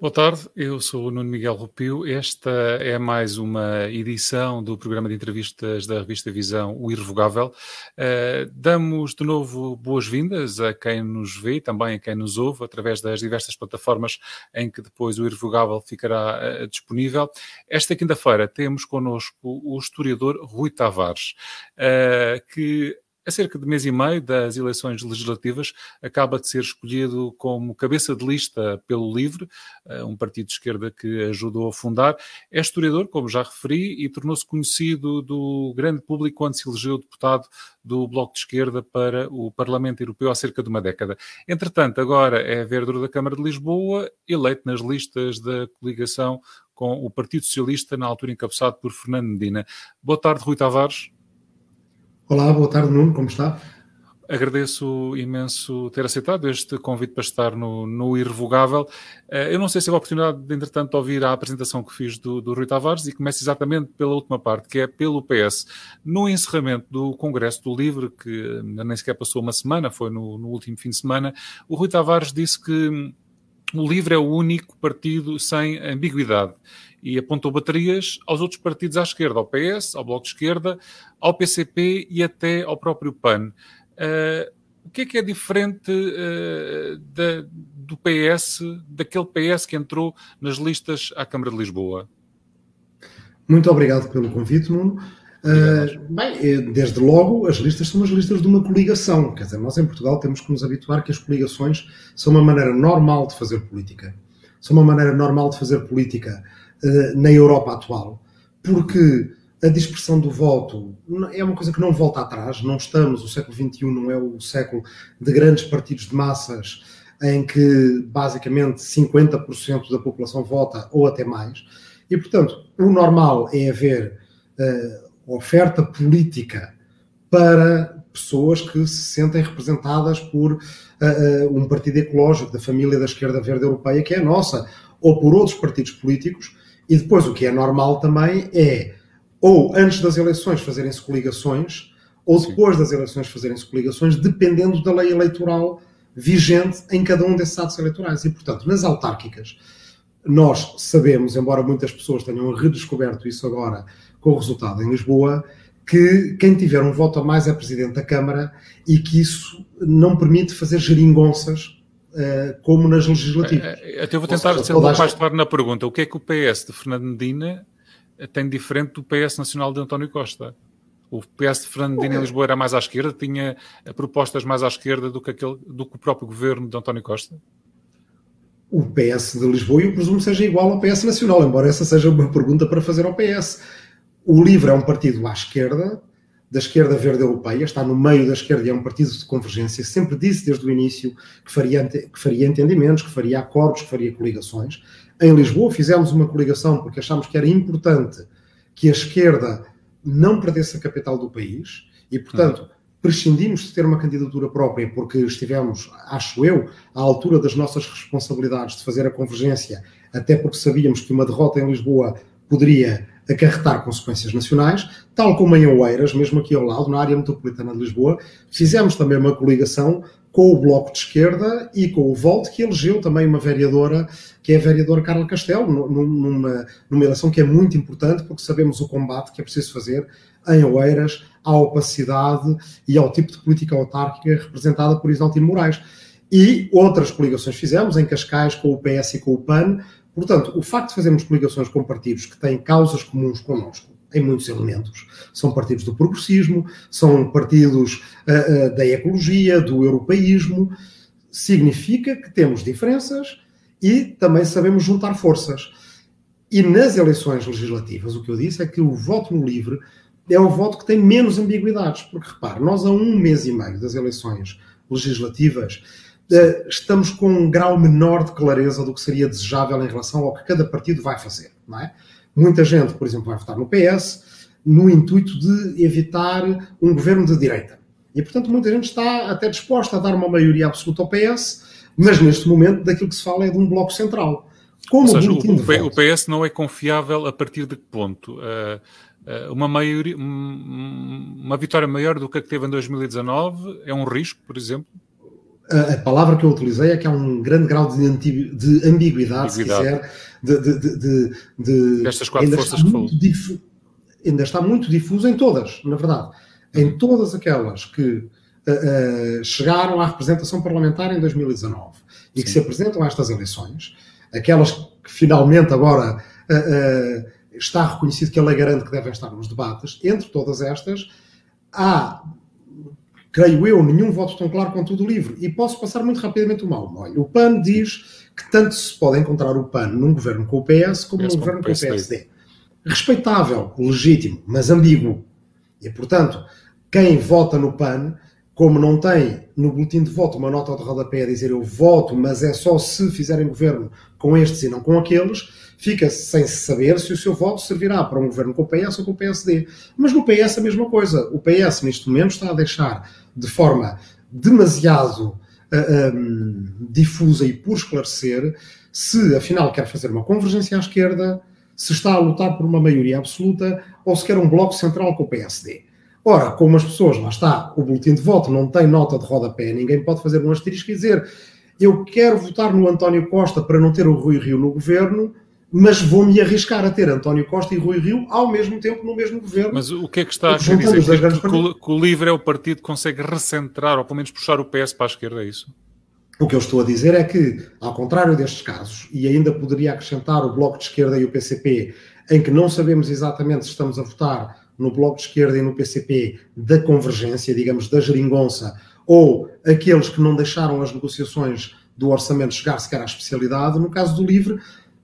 Boa tarde, eu sou o Nuno Miguel Rupio. Esta é mais uma edição do programa de entrevistas da revista Visão, O Irrevogável. Uh, damos de novo boas-vindas a quem nos vê e também a quem nos ouve através das diversas plataformas em que depois o Irrevogável ficará uh, disponível. Esta quinta-feira temos connosco o historiador Rui Tavares, uh, que a cerca de mês e meio das eleições legislativas, acaba de ser escolhido como cabeça de lista pelo LIVRE, eh, um partido de esquerda que ajudou a fundar. É historiador, como já referi, e tornou-se conhecido do grande público quando se elegeu deputado do Bloco de Esquerda para o Parlamento Europeu há cerca de uma década. Entretanto, agora é vereador da Câmara de Lisboa, eleito nas listas da coligação com o Partido Socialista, na altura encabeçado por Fernando Medina. Boa tarde, Rui Tavares. Olá, boa tarde, Nuno, como está? Agradeço imenso ter aceitado este convite para estar no, no Irrevogável. Eh, eu não sei se tive a oportunidade de, entretanto, ouvir a apresentação que fiz do, do Rui Tavares e começo exatamente pela última parte, que é pelo PS. No encerramento do Congresso do Livre, que nem sequer passou uma semana, foi no, no último fim de semana, o Rui Tavares disse que o Livre é o único partido sem ambiguidade e apontou baterias aos outros partidos à esquerda, ao PS, ao Bloco de Esquerda, ao PCP e até ao próprio PAN. Uh, o que é que é diferente uh, da, do PS, daquele PS que entrou nas listas à Câmara de Lisboa? Muito obrigado pelo convite, Nuno. Uh, bem, eh, desde logo, as listas são as listas de uma coligação. Quer dizer, nós em Portugal temos que nos habituar que as coligações são uma maneira normal de fazer política. São uma maneira normal de fazer política na Europa atual. Porque a dispersão do voto é uma coisa que não volta atrás. Não estamos, o século XXI não é o século de grandes partidos de massas em que basicamente 50% da população vota ou até mais. E, portanto, o normal é haver uh, oferta política para pessoas que se sentem representadas por uh, uh, um partido ecológico da família da esquerda verde europeia, que é a nossa, ou por outros partidos políticos. E depois o que é normal também é, ou antes das eleições fazerem-se coligações, ou depois das eleições fazerem-se coligações, dependendo da lei eleitoral vigente em cada um desses atos eleitorais. E, portanto, nas autárquicas, nós sabemos, embora muitas pessoas tenham redescoberto isso agora com o resultado em Lisboa, que quem tiver um voto a mais é presidente da Câmara e que isso não permite fazer geringonças como nas legislativas. Eh, eh, até vou tentar seja, ser um pouco mais claro na pergunta. O que é que o PS de Fernando Medina tem diferente do PS Nacional de António Costa? O PS de Fernando Medina em Lisboa era mais à esquerda, tinha propostas mais à esquerda do que, aquele, do que o próprio governo de António Costa? O PS de Lisboa, eu presumo, seja igual ao PS Nacional, embora essa seja uma pergunta para fazer ao PS. O LIVRE é um partido à esquerda, da esquerda verde europeia, está no meio da esquerda e é um partido de convergência. Sempre disse desde o início que faria, que faria entendimentos, que faria acordos, que faria coligações. Em Lisboa fizemos uma coligação porque achámos que era importante que a esquerda não perdesse a capital do país e, portanto, prescindimos de ter uma candidatura própria porque estivemos, acho eu, à altura das nossas responsabilidades de fazer a convergência, até porque sabíamos que uma derrota em Lisboa poderia acarretar consequências nacionais, tal como em Oeiras, mesmo aqui ao lado, na área metropolitana de Lisboa, fizemos também uma coligação com o Bloco de Esquerda e com o Volt, que elegeu também uma vereadora, que é a vereadora Carla Castelo, numa, numa eleição que é muito importante, porque sabemos o combate que é preciso fazer em Oeiras à opacidade e ao tipo de política autárquica representada por Isaltino Moraes. E outras coligações fizemos, em Cascais, com o PS e com o PAN, Portanto, o facto de fazermos coligações com partidos que têm causas comuns connosco, em muitos elementos, são partidos do progressismo, são partidos uh, uh, da ecologia, do europeísmo, significa que temos diferenças e também sabemos juntar forças. E nas eleições legislativas, o que eu disse é que o voto no livre é o voto que tem menos ambiguidades, porque repare, nós a um mês e meio das eleições legislativas estamos com um grau menor de clareza do que seria desejável em relação ao que cada partido vai fazer. Não é? Muita gente, por exemplo, vai votar no PS no intuito de evitar um governo de direita. E, portanto, muita gente está até disposta a dar uma maioria absoluta ao PS, mas neste momento daquilo que se fala é de um bloco central. Como seja, o, o, PS não é confiável a partir de que ponto? Uh, uh, uma, maioria, uma vitória maior do que a que teve em 2019 é um risco, por exemplo? A, a, palavra que eu utilizei é que há um grande grau de, de ambiguidade, ambiguidade, se quiser, de, de, de, de Destas quatro forças que falou. Difu, ainda está muito difuso em todas, na verdade. Em todas aquelas que uh, uh, chegaram à representação parlamentar em 2019 e Sim. que se apresentam a estas eleições, aquelas que finalmente agora uh, está reconhecido que a lei garante que devem estar nos debates, entre todas estas, há creio eu, nenhum voto tão claro quanto o do livro. E posso passar muito rapidamente o mal. Olha, o PAN diz que tanto se pode encontrar o PAN num governo com o PS como num governo com o PSD. Respeitável, legítimo, mas ambíguo. E, portanto, quem vota no PAN, como não tem no boletim de voto uma nota de rodapé a dizer eu voto, mas é só se fizerem governo com estes e não com aqueles, fica sem saber se o seu voto servirá para um governo com o PS ou com o PSD. Mas no PS a mesma coisa. O PS, neste momento, está a deixar de forma demasiado uh, um, difusa e por esclarecer se, afinal, quer fazer uma convergência à esquerda, se está a lutar por uma maioria absoluta ou se quer um bloco central com o PSD. Ora, como as pessoas, lá está, o boletim de voto não tem nota de rodapé, ninguém pode fazer um asterisco e dizer eu quero votar no António Costa para não ter o Rui Rio no governo, mas vou-me arriscar a ter António Costa e Rui Rio ao mesmo tempo no mesmo governo. Mas o que é que está a dizer? Que, que, que, o LIVRE é o partido que consegue recentrar, ou pelo menos puxar o PS para a esquerda, é isso? O que eu estou a dizer é que, ao contrário destes casos, e ainda poderia acrescentar o Bloco de Esquerda e o PCP, em que não sabemos exatamente se estamos a votar no Bloco de Esquerda e no PCP da convergência, digamos, da geringonça, ou aqueles que não deixaram as negociações do orçamento chegar sequer à especialidade, no caso do LIVRE,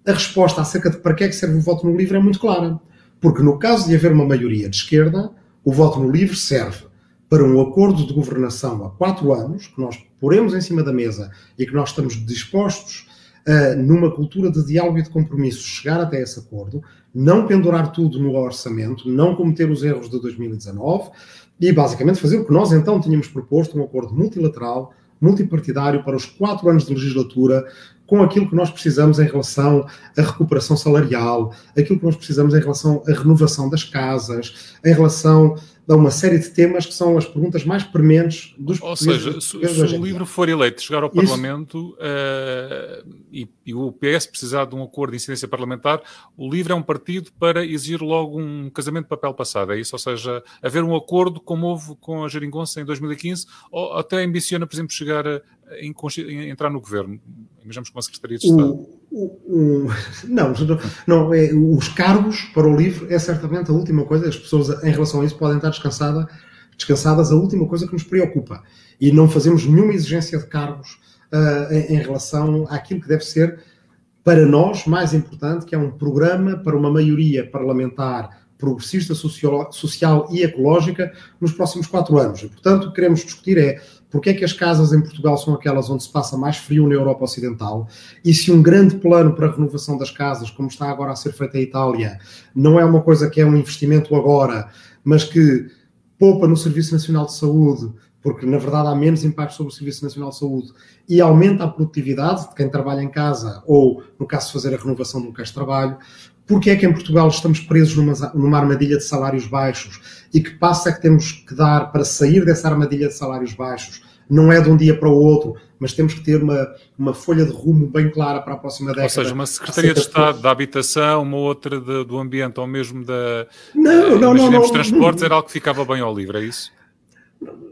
a resposta acerca de para que é que serve o voto no livre é muito clara. Porque no caso de haver uma maioria de esquerda, o voto no livre serve para um acordo de governação há quatro anos, que nós poremos em cima da mesa e que nós estamos dispostos a, numa cultura de diálogo e de compromisso, chegar até esse acordo, não pendurar tudo no orçamento, não cometer os erros de 2019 e basicamente fazer o que nós então tínhamos proposto, um acordo multilateral, multipartidário para os quatro anos de legislatura, com aquilo que nós precisamos em relação à recuperação salarial, aquilo que nós precisamos em relação à renovação das casas, em relação a uma série de temas que são as perguntas mais prementes dos Ou seja, se, se o livro for eleito, chegar ao Parlamento uh, e, e, o PS precisar de um acordo de incidência parlamentar, o livro é um partido para exigir logo um casamento de papel passado, é isso? Ou seja, haver um acordo como houve com a Jeringonça em 2015, ou até ambiciona, por exemplo, chegar a, a entrar no governo, imaginamos com a Secretaria de Estado. O, o, não, não é, os cargos para o livro é certamente a última coisa, as pessoas em relação a isso podem estar descansada, descansadas, a última coisa que nos preocupa. E não fazemos nenhuma exigência de cargos uh, em, em relação àquilo que deve ser, para nós, mais importante, que é um programa para uma maioria parlamentar progressista, social, social e ecológica nos próximos quatro anos. E, portanto, o que queremos discutir é porque é que as casas em Portugal são aquelas onde se passa mais frio na Europa Ocidental? E se um grande plano para a renovação das casas, como está agora a ser feito em Itália, não é uma coisa que é um investimento agora, mas que poupa no Serviço Nacional de Saúde, porque na verdade há menos impacto sobre o Serviço Nacional de Saúde e aumenta a produtividade de quem trabalha em casa ou, no caso de fazer a renovação de locais de trabalho. Porque é que em Portugal estamos presos numa, numa armadilha de salários baixos e que passa é que temos que dar para sair dessa armadilha de salários baixos? Não é de um dia para o outro, mas temos que ter uma, uma folha de rumo bem clara para a próxima década. Ou seja, uma Secretaria de Estado da Habitação, uma outra de, do Ambiente ou mesmo da. Não, não, não, não. transportes era algo que ficava bem ao livre, é isso?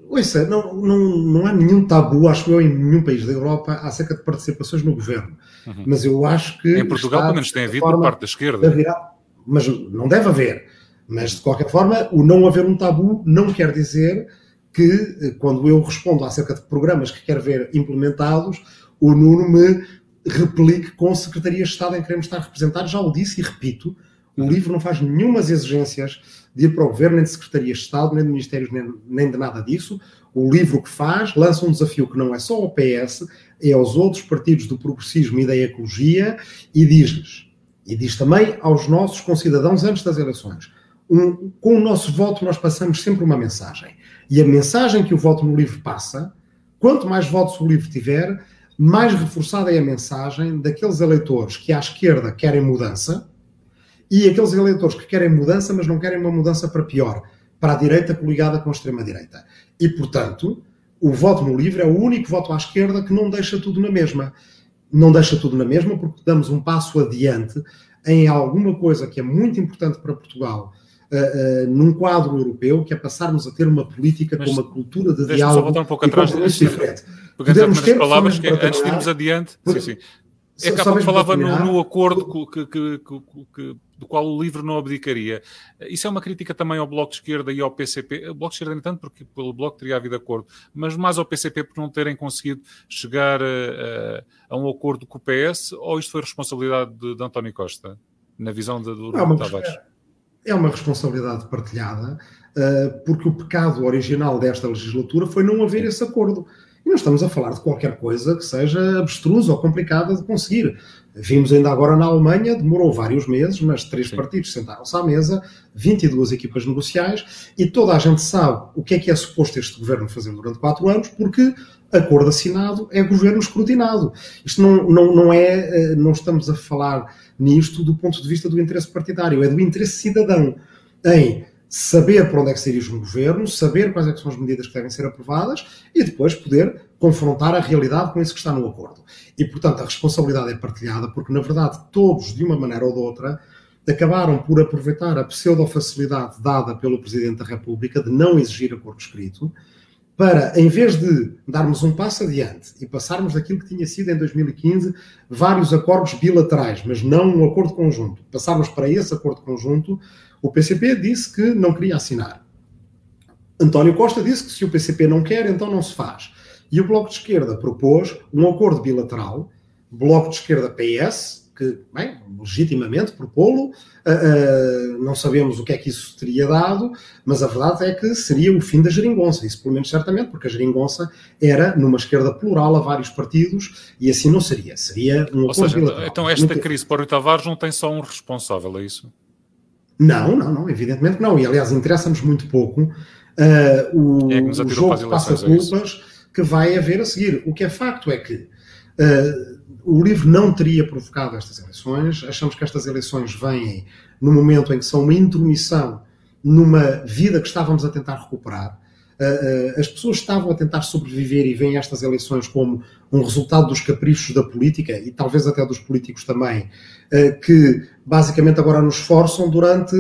Ouça, não, não, não há nenhum tabu, acho eu, em nenhum país da Europa acerca de participações no governo. Uhum. Mas eu acho que. Em Portugal, pelo menos, tem havido por parte da esquerda. Virar, mas não deve haver. Mas, de qualquer forma, o não haver um tabu não quer dizer que, eh, quando eu respondo acerca de programas que quero ver implementados, o Nuno me replique com secretarias de Estado em que queremos estar representados. Já o disse e repito, o uhum. livro não faz nenhumas exigências de ir para o governo, nem de secretarias de Estado, nem de ministérios, nem, nem de nada disso. O livro que faz lança um desafio que não é só ao PS, é aos outros partidos do progressismo e da ecologia e diz-lhes, e diz também aos nossos concidadãos antes das eleições. Um, com o nosso voto, nós passamos sempre uma mensagem. E a mensagem que o voto no livro passa, quanto mais votos o livro tiver, mais reforçada é a mensagem daqueles eleitores que à esquerda querem mudança e aqueles eleitores que querem mudança, mas não querem uma mudança para pior, para a direita coligada com a extrema-direita. E, portanto, o voto no livre é o único voto à esquerda que não deixa tudo na mesma. Não deixa tudo na mesma porque damos um passo adiante em alguma coisa que é muito importante para Portugal, uh, uh, num quadro europeu, que é passarmos a ter uma política Mas com uma cultura de diálogo voltar um pouco e atrás. compromisso diferente. Podemos ter palavras, que, antes de irmos adiante, porque- sim, sim. É que há pouco falava no, no acordo que- que- que- do qual o livro não abdicaria. Isso é uma crítica também ao Bloco de Esquerda e ao PCP. O Bloco de Esquerda, nem tanto, porque pelo Bloco teria havido acordo, mas mais ao PCP por não terem conseguido chegar a, a- a um acordo com o PS, ou isto foi responsabilidade de, de António Costa, na visão de, do É Rui Tavares? é uma responsabilidade partilhada, uh, porque o pecado original desta legislatura foi não haver esse acordo. E não estamos a falar de qualquer coisa que seja abstrusa ou complicada de conseguir. Vimos ainda agora na Alemanha, demorou vários meses, mas três Sim. partidos sentaram-se à mesa, 22 equipas negociais, e toda a gente sabe o que é que é suposto este governo fazer durante quatro anos, porque acordo assinado é governo escrutinado. Isto não, não, não é, eh, não estamos a falar nisto do ponto de vista do interesse partidário, é do interesse cidadão em saber para onde é que se dirige um governo, saber quais é são as medidas que devem ser aprovadas e depois poder confrontar a realidade com isso que está no acordo. E, portanto, a responsabilidade é partilhada porque, na verdade, todos, de uma maneira ou de outra, acabaram por aproveitar a pseudo-facilidade dada pelo Presidente da República de não exigir acordo escrito para, em vez de darmos um passo adiante e passarmos daquilo que tinha sido em 2015 vários acordos bilaterais, mas não um acordo conjunto, passarmos para esse acordo conjunto, o PCP disse que não queria assinar. António Costa disse que se o PCP não quer, então não se faz. E o Bloco de Esquerda propôs um acordo bilateral, Bloco de Esquerda PS, que, bem, legitimamente propô-lo, uh, uh, não sabemos o que é que isso teria dado, mas a verdade é que seria o fim da geringonça, isso pelo menos certamente, porque a geringonça era numa esquerda plural a vários partidos e assim não seria, seria um Ou acordo seja, bilateral. então esta Muito- crise para o Tavares não tem só um responsável, é isso? Não, não, não, evidentemente não. E aliás, interessa-nos muito pouco uh, o, é que nos o jogo para as de eleições, é passa-culpas que vai haver a seguir. O que é facto é que uh, o livro não teria provocado estas eleições. Achamos que estas eleições vêm no momento em que são uma intromissão numa vida que estávamos a tentar recuperar. Uh, uh, as pessoas estavam a tentar sobreviver e veem estas eleições como um resultado dos caprichos da política e talvez até dos políticos também, que basicamente agora nos forçam durante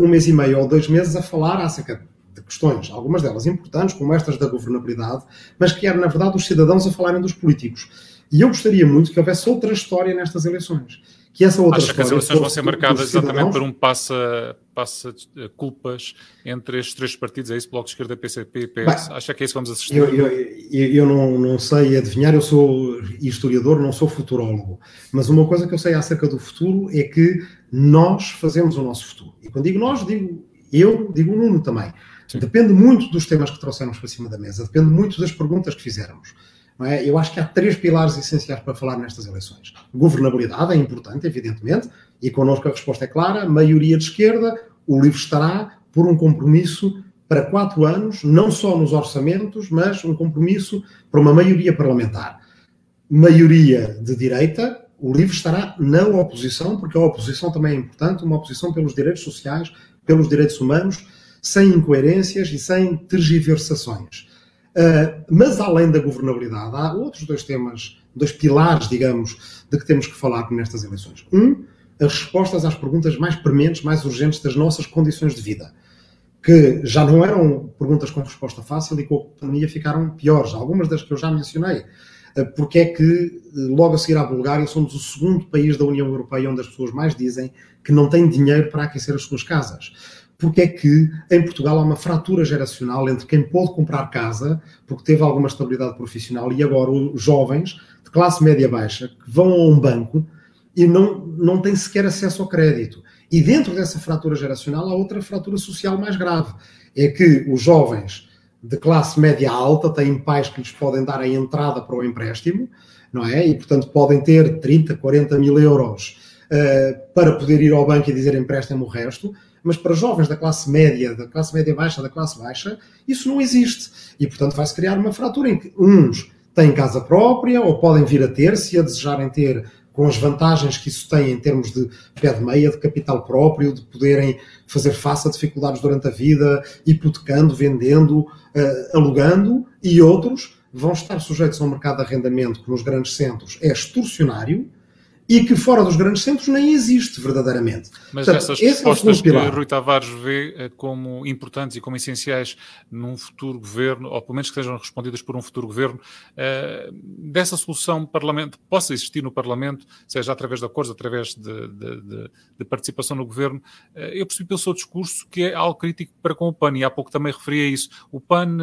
um mês e meio ou dois meses a falar acerca questões, algumas delas importantes, como estas da governabilidade, mas que eram, na verdade, os cidadãos a falarem dos políticos. E eu gostaria muito que houvesse outra história nestas eleições. Que essa outra Acha que as eleições vão ser marcadas exatamente por um passa, passa eh, culpas entre estes três partidos? É isso? Bloco de Esquerda, PCP e PS? Acha que é isso que vamos assistir? Eu, eu, eu, eu não, não sei adivinhar, eu sou historiador, não sou futurólogo. Mas uma coisa que eu sei acerca do futuro é que nós fazemos o nosso futuro. E quando digo nós, digo eu, digo o Nuno também. Sim. Depende muito dos temas que trouxemos para cima da mesa, depende muito das perguntas que fizermos. É? Eu acho que há três pilares essenciais para falar nestas eleições. Governabilidade é importante, evidentemente, e connosco a resposta é clara: maioria de esquerda, o livro estará por um compromisso para quatro anos, não só nos orçamentos, mas um compromisso para uma maioria parlamentar. Maioria de direita, o livro estará na oposição, porque a oposição também é importante, uma oposição pelos direitos sociais, pelos direitos humanos, sem incoerências e sem tergiversações. Uh, mas além da governabilidade, há outros dois temas, dois pilares, digamos, de que temos que falar nestas eleições. Um, as respostas às perguntas mais prementes, mais urgentes das nossas condições de vida, que já não eram perguntas com resposta fácil e com a pandemia ficaram piores. Algumas das que eu já mencionei. Uh, porque é que, logo a seguir à Bulgária, somos o segundo país da União Europeia onde as pessoas mais dizem que não têm dinheiro para aquecer as suas casas porque é que em Portugal há uma fratura geracional entre quem pôde comprar casa, porque teve alguma estabilidade profissional, e agora os jovens de classe média baixa que vão a um banco e não, não têm sequer acesso ao crédito. E dentro dessa fratura geracional há outra fratura social mais grave. É que os jovens de classe média alta têm pais que lhes podem dar a entrada para o empréstimo, não é? E, portanto, podem ter 30, 40 mil euros uh, para poder ir ao banco e dizer emprestem-me o resto mas para jovens da classe média, da classe média baixa, da classe baixa, isso não existe. E, portanto, vai-se criar uma fratura em que uns têm casa própria ou podem vir a ter, se a desejarem ter com as vantagens que isso tem em termos de pé de meia, de capital próprio, de poderem fazer face a dificuldades durante a vida, hipotecando, vendendo, uh, alugando, e outros vão estar sujeitos a um mercado de arrendamento que nos grandes centros é extorsionário, e que fora dos grandes centros nem existe verdadeiramente. Mas Portanto, essas respostas é que Rui Tavares vê eh, como importantes e como essenciais num futuro governo, ou pelo menos que sejam respondidas por um futuro governo, uh, dessa solução parlamento, possa existir no Parlamento, seja através de acordos, através de, de, de, de participação no governo, uh, eu percebi pelo seu discurso que é algo crítico para com o PAN, e há pouco também referia isso. O PAN,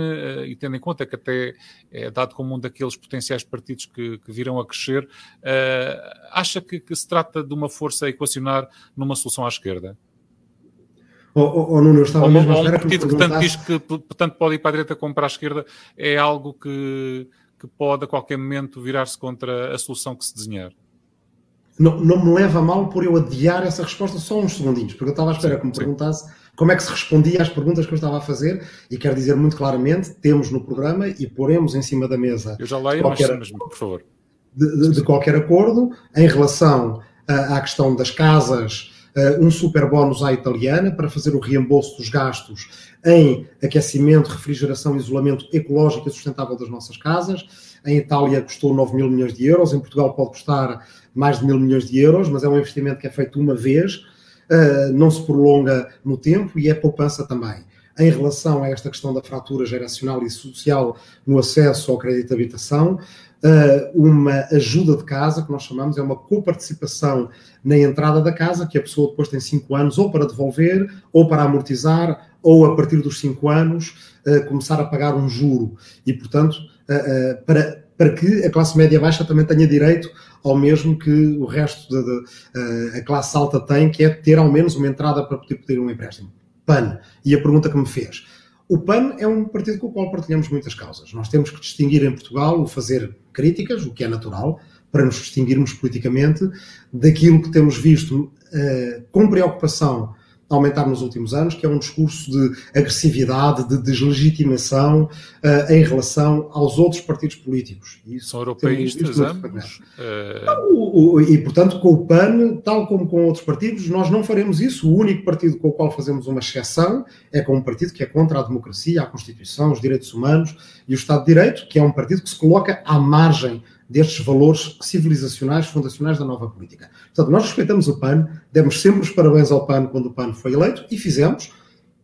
e tendo em conta que até é dado como um daqueles potenciais partidos que, que virão a crescer, acha acha que, que, se trata de uma força a equacionar numa solução à esquerda? Ou, ou, ou Nuno, eu estava ou, mesmo ou um partido que, tanto diz que tanto pode ir para a direita como para a esquerda é algo que, que pode a qualquer momento virar-se contra a solução que se desenhar? Não, não me leva a mal por eu adiar essa resposta só uns segundinhos, porque eu estava à espera sim, que me sim. perguntasse como é que se respondia às perguntas que eu estava a fazer e quero dizer muito claramente, temos no programa e poremos em cima da mesa. Eu já leio, qualquer... mas, por favor de, de, qualquer acordo em relação à questão das casas, um super bónus à italiana para fazer o reembolso dos gastos em aquecimento, refrigeração isolamento ecológico e sustentável das nossas casas. Em Itália custou 9 mil milhões de euros, em Portugal pode custar mais de mil milhões de euros, mas é um investimento que é feito uma vez, não se prolonga no tempo e é poupança também. Em relação a esta questão da fratura geracional e social no acesso ao crédito de habitação, uma ajuda de casa, que nós chamamos, é uma coparticipação na entrada da casa, que a pessoa depois tem 5 anos ou para devolver, ou para amortizar, ou a partir dos 5 anos uh, começar a pagar um juro. E, portanto, uh, para, para que a classe média baixa também tenha direito ao mesmo que o resto da classe alta tem, que é ter ao menos uma entrada para poder pedir um empréstimo. PAN. E a pergunta que me fez. O PAN é um partido com o qual partilhamos muitas causas. Nós temos que distinguir em Portugal o fazer críticas, o que é natural, para nos distinguirmos politicamente, daquilo que temos visto uh, com preocupação aumentar nos últimos anos, que é um discurso de agressividade, de deslegitimação uh, em relação aos outros partidos políticos. Isso São europeístas ambos? Uh... E, portanto, com o PAN, tal como com outros partidos, nós não faremos isso. O único partido com o qual fazemos uma exceção é com um partido que é contra a democracia, a Constituição, os direitos humanos e o Estado de Direito, que é um partido que se coloca à margem destes valores civilizacionais fundacionais da nova política. Portanto, nós respeitamos o PAN, demos sempre os parabéns ao PAN quando o PAN foi eleito e fizemos,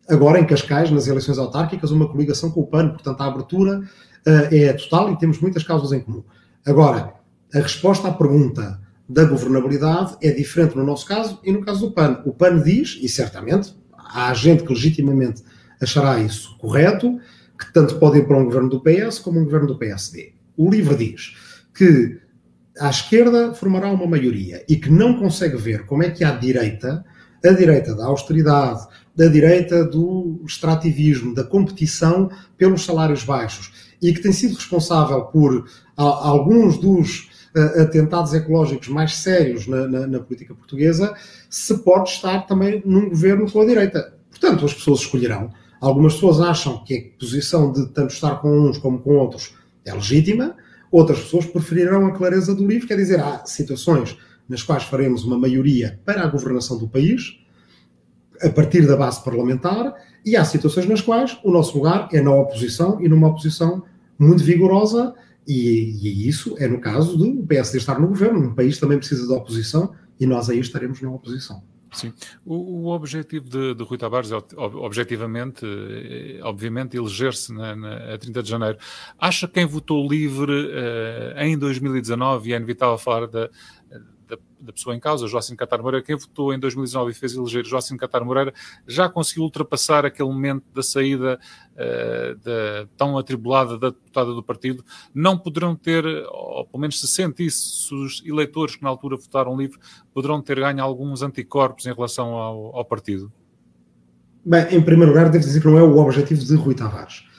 agora em Cascais, nas eleições autárquicas, uma coligação com o PAN. Portanto, a abertura uh, é total e temos muitas causas em comum. Agora, a resposta à pergunta da governabilidade é diferente no nosso caso e no caso do PAN. O PAN diz, e certamente há gente que legitimamente achará isso correto, que tanto pode ir para um governo do PS como um governo do PSD. O livro diz que à esquerda formará uma maioria e que não consegue ver como é que à direita, a direita da austeridade, da direita do extrativismo, da competição pelos salários baixos e que tem sido responsável por a, alguns dos uh, atentados ecológicos mais sérios na, na, na, política portuguesa, se pode estar também num governo com a direita. Portanto, as pessoas escolherão. Algumas pessoas acham que a posição de tanto estar com uns como com outros é legítima, Outras pessoas preferirão a clareza do livro, quer dizer, há situações nas quais faremos uma maioria para a governação do país, a partir da base parlamentar, e há situações nas quais o nosso lugar é na oposição e numa oposição muito vigorosa, e, e isso é no caso do PSD estar no governo. Um país também precisa de oposição e nós aí estaremos na oposição. Sim. O, o objetivo de, de, Rui Tavares é, objetivamente, eh, obviamente, eleger-se na, na, a 30 de janeiro. Acha que quem votou livre uh, em 2019, e é inevitável falar da, da, da, pessoa em causa, Joaquim Catar Moreira, quem votou em 2019 e fez eleger Joaquim Catar Moreira, já conseguiu ultrapassar aquele momento da saída uh, da, tão atribulada da deputada do partido. Não poderão ter, ou pelo menos se sente isso, os eleitores que na altura votaram livre poderão ter ganho alguns anticorpos em relação ao, ao partido? Bem, em primeiro lugar, devo dizer que não é o objetivo de Rui Tavares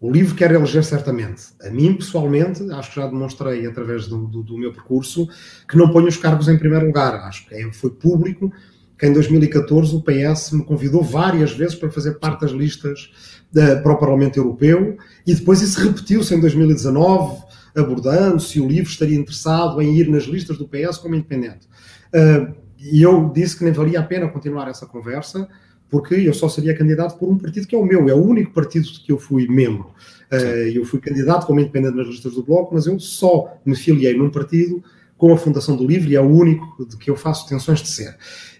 o livro quer eleger certamente. A mim, pessoalmente, acho que já demonstrei através do, do, do, meu percurso que não ponho os cargos em primeiro lugar. Acho que é, foi público que em 2014 o PS me convidou várias vezes para fazer parte das listas de, para o Parlamento Europeu e depois isso repetiu-se em 2019. abordando se o livro estaria interessado em ir nas listas do PS como independente. Uh, e eu disse que nem valia a pena continuar essa conversa, porque eu só seria candidato por um partido que é o meu, é o único partido de que eu fui membro. Uh, eu fui candidato como independente nas listas do Bloco, mas eu só me filiei num partido com a Fundação do Livre e é o único de que eu faço tensões de ser.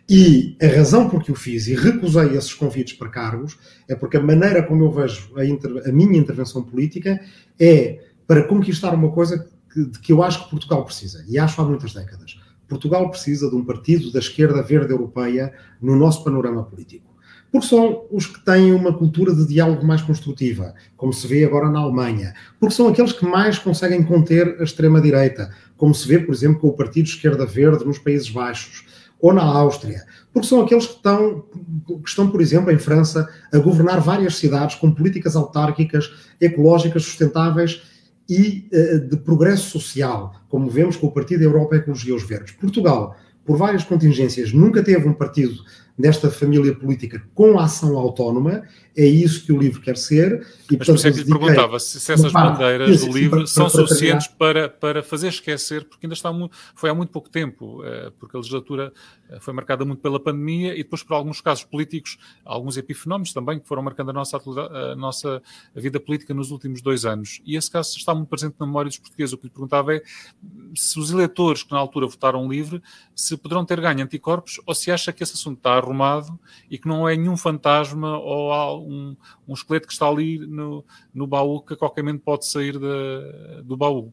E a razão por que o fiz e recusei esses convites para cargos é porque a maneira como eu vejo a, inter... a minha intervenção política é para conquistar uma coisa que, de que eu acho que Portugal precisa, e acho há muitas décadas. Portugal precisa de um partido da esquerda verde europeia no nosso panorama político porque são os que têm uma cultura de diálogo mais construtiva, como se vê agora na Alemanha, porque são aqueles que mais conseguem conter a extrema-direita, como se vê, por exemplo, com o Partido Esquerda Verde nos Países Baixos, ou na Áustria, porque são aqueles que estão, que estão, por exemplo, em França, a governar várias cidades com políticas autárquicas, ecológicas, sustentáveis e uh, de progresso social, como vemos com o Partido Europa Ecologia os Verdes. Portugal, por várias contingências, nunca teve um partido desta família política com ação autónoma, é isso que o livro quer ser. E, Mas por isso é que lhe perguntava se, se essas bandeiras do livro para, são para, suficientes para, para fazer esquecer, porque ainda está muito, foi há muito pouco tempo, eh, porque a legislatura eh, foi marcada muito pela pandemia e depois por alguns casos políticos, alguns epifenómenos também que foram marcando a nossa, a nossa vida política nos últimos dois anos. E esse caso está muito presente na memória dos portugueses. O que lhe perguntava é se os eleitores que na altura votaram livre, se poderão ter ganho anticorpos ou se acha que esse assunto está arrumado e que não é nenhum fantasma ou um, um esqueleto que está ali no, no baú que a qualquer momento pode sair do baú.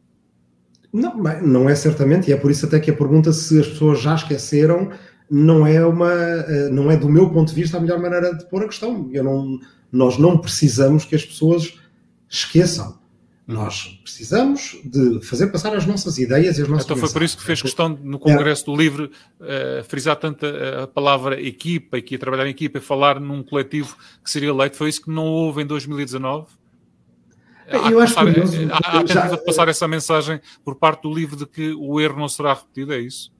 Não, não é certamente, e é por isso até que a pergunta se as pessoas já esqueceram não é uma eh, não é do meu ponto de vista a melhor maneira de pôr a questão. Eu não, nós não precisamos que as pessoas esqueçam. Nós precisamos de fazer passar as nossas ideias e as nossas Então foi por isso que fez questão no Congresso do Livre uh, frisar tanto a, a, palavra equipa e que ia trabalhar em equipa e falar num coletivo que seria eleito. Foi isso que não houve em 2019? Há eu acho passar, curioso, há, há tentativa de passar essa mensagem por parte do livro de que o erro não será repetido, é isso?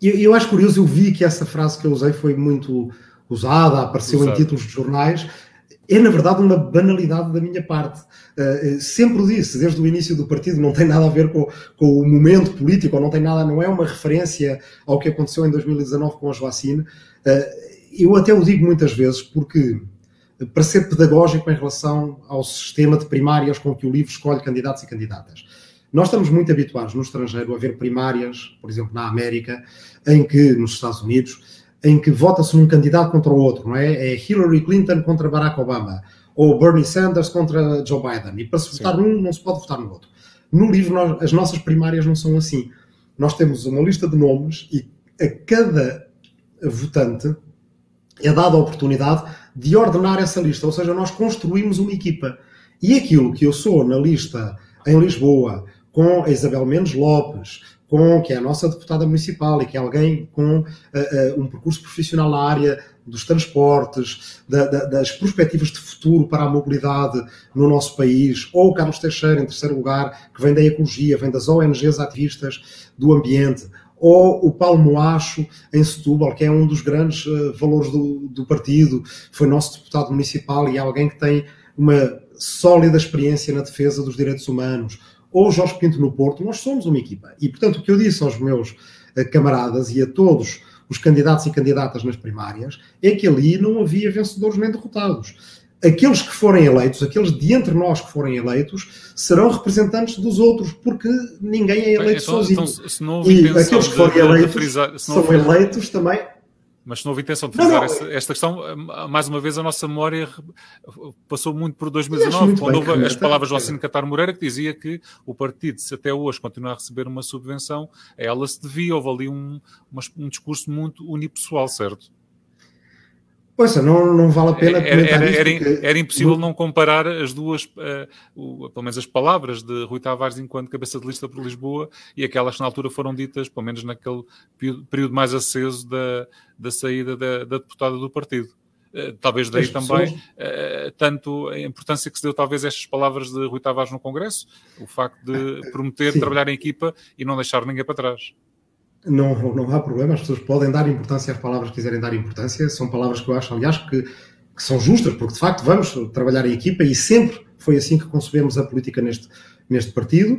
Eu, eu acho curioso, eu vi que essa frase que eu usei foi muito usada, apareceu Usado. em títulos de jornais, é na verdade uma banalidade da minha parte. Uh, sempre disse, desde o início do partido, não tem nada a ver com, com, o momento político, não tem nada, não é uma referência ao que aconteceu em 2019 com a Joacine. Uh, eu até o digo muitas vezes porque, para ser pedagógico em relação ao sistema de primárias com que o livro escolhe candidatos e candidatas. Nós estamos muito habituados no estrangeiro a ver primárias, por exemplo, na América, em que, nos Estados Unidos, em que vota-se um candidato contra o outro, não é? É Hillary Clinton contra Barack Obama, ou Bernie Sanders contra Joe Biden. E para se votar num, não se pode votar no outro. No livro, nós, as nossas primárias não são assim. Nós temos uma lista de nomes e a cada votante é dada a oportunidade de ordenar essa lista, ou seja, nós construímos uma equipa. E aquilo que eu sou na lista em Lisboa, com a Isabel Mendes Lopes, com que é a nossa deputada municipal e que é alguém com uh, uh, um percurso profissional na área dos transportes, da, da, das perspectivas de futuro para a mobilidade no nosso país, ou o Carlos Teixeira, em terceiro lugar, que vem da ecologia, vem das ONGs ativistas do ambiente, ou o Paulo Moacho, em Setúbal, que é um dos grandes uh, valores do, do partido, foi nosso deputado municipal e é alguém que tem uma sólida experiência na defesa dos direitos humanos, ou Jorge Pinto no Porto, nós somos uma equipa. E, portanto, o que eu disse aos meus eh, camaradas e a todos os candidatos e candidatas nas primárias é que ali não havia vencedores nem derrotados. Aqueles que forem eleitos, aqueles de entre nós que forem eleitos, serão representantes dos outros, porque ninguém é eleito então, sozinho. Então, e aqueles que forem eleitos de frisar, são eleitos também mas se não houve intenção de frisar esta, esta, questão, eh, mais uma vez a nossa memória passou muito por 2019, quando houve as palavras do Alcino Catar Moreira, que dizia que o partido, se até hoje continuar a receber uma subvenção, a ela se devia, houve ali um, um discurso muito unipessoal, certo? Poxa, não, não vale a pena era, era, era, porque... era impossível não comparar as duas, uh, o, pelo menos as palavras de Rui Tavares enquanto cabeça de lista por Lisboa e aquelas que na altura foram ditas, pelo menos naquele período mais aceso da, da saída da, da deputada do partido. Uh, talvez daí também uh, tanto a importância que se deu talvez a estas palavras de Rui Tavares no Congresso, o facto de prometer Sim. trabalhar em equipa e não deixar ninguém para trás não, não há problema, as pessoas podem dar importância às palavras que quiserem dar importância, são palavras que eu acho, aliás, que, que são justas, porque de facto vamos trabalhar em equipa e sempre foi assim que concebemos a política neste, neste partido.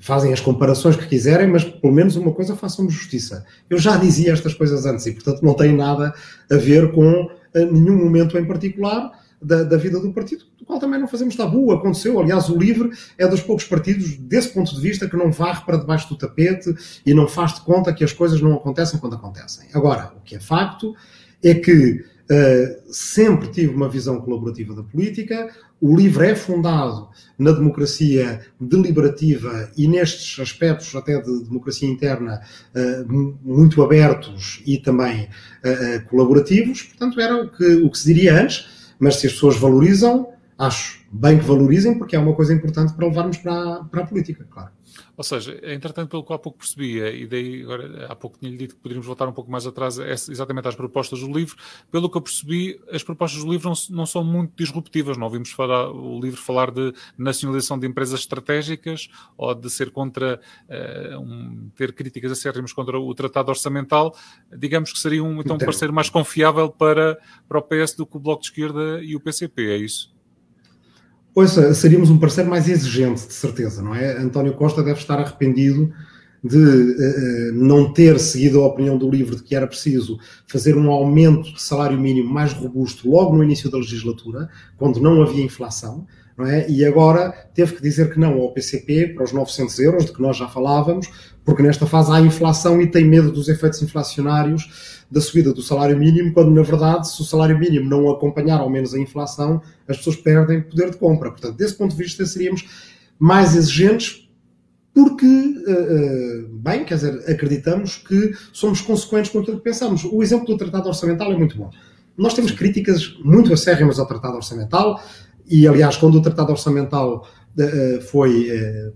fazem as comparações que quiserem, mas pelo menos uma coisa façam justiça. Eu já dizia estas coisas antes e, portanto, não tem nada a ver com nenhum momento em particular da, da, vida do partido, do qual também não fazemos tabu. Aconteceu, aliás, o LIVRE é dos poucos partidos, desse ponto de vista, que não varre para debaixo do tapete e não faz de conta que as coisas não acontecem quando acontecem. Agora, o que é facto é que uh, sempre tive uma visão colaborativa da política. O LIVRE é fundado na democracia deliberativa e nestes aspectos até de democracia interna uh, muito abertos e também uh, colaborativos. Portanto, era o que, o que se diria antes mas se as pessoas valorizam, acho bem que valorizem, porque é uma coisa importante para levarmos para, para a política, claro. Ou seja, entretanto, pelo que há pouco percebia, e daí agora há pouco tinha-lhe dito que poderíamos voltar um pouco mais atrás exatamente às propostas do livro, pelo que eu percebi, as propostas do livro não, não são muito disruptivas. Não ouvimos falar, o livro falar de nacionalização de empresas estratégicas ou de ser contra, uh, um, ter críticas acérrimas contra o tratado orçamental. Digamos que seria um, então, um parceiro mais confiável para, para o PS do que o Bloco de Esquerda e o PCP, é isso? Seríamos um parceiro mais exigente, de certeza, não é? António Costa deve estar arrependido de uh, não ter seguido a opinião do livro de que era preciso fazer um aumento de salário mínimo mais robusto logo no início da legislatura, quando não havia inflação, é? E agora teve que dizer que não ao PCP para os 900 euros, de que nós já falávamos, porque nesta fase há inflação e tem medo dos efeitos inflacionários da subida do salário mínimo, quando na verdade, se o salário mínimo não acompanhar ao menos a inflação, as pessoas perdem poder de compra. Portanto, desse ponto de vista, seríamos mais exigentes porque, eh, eh, bem, quer dizer, acreditamos que somos consequentes com aquilo que pensamos. O exemplo do Tratado Orçamental é muito bom. Nós temos críticas muito acérrimas ao Tratado Orçamental e, aliás, quando o Tratado Orçamental eh, foi